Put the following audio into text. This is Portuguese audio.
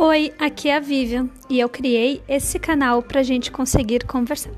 Oi, aqui é a Vivian e eu criei esse canal para a gente conseguir conversar.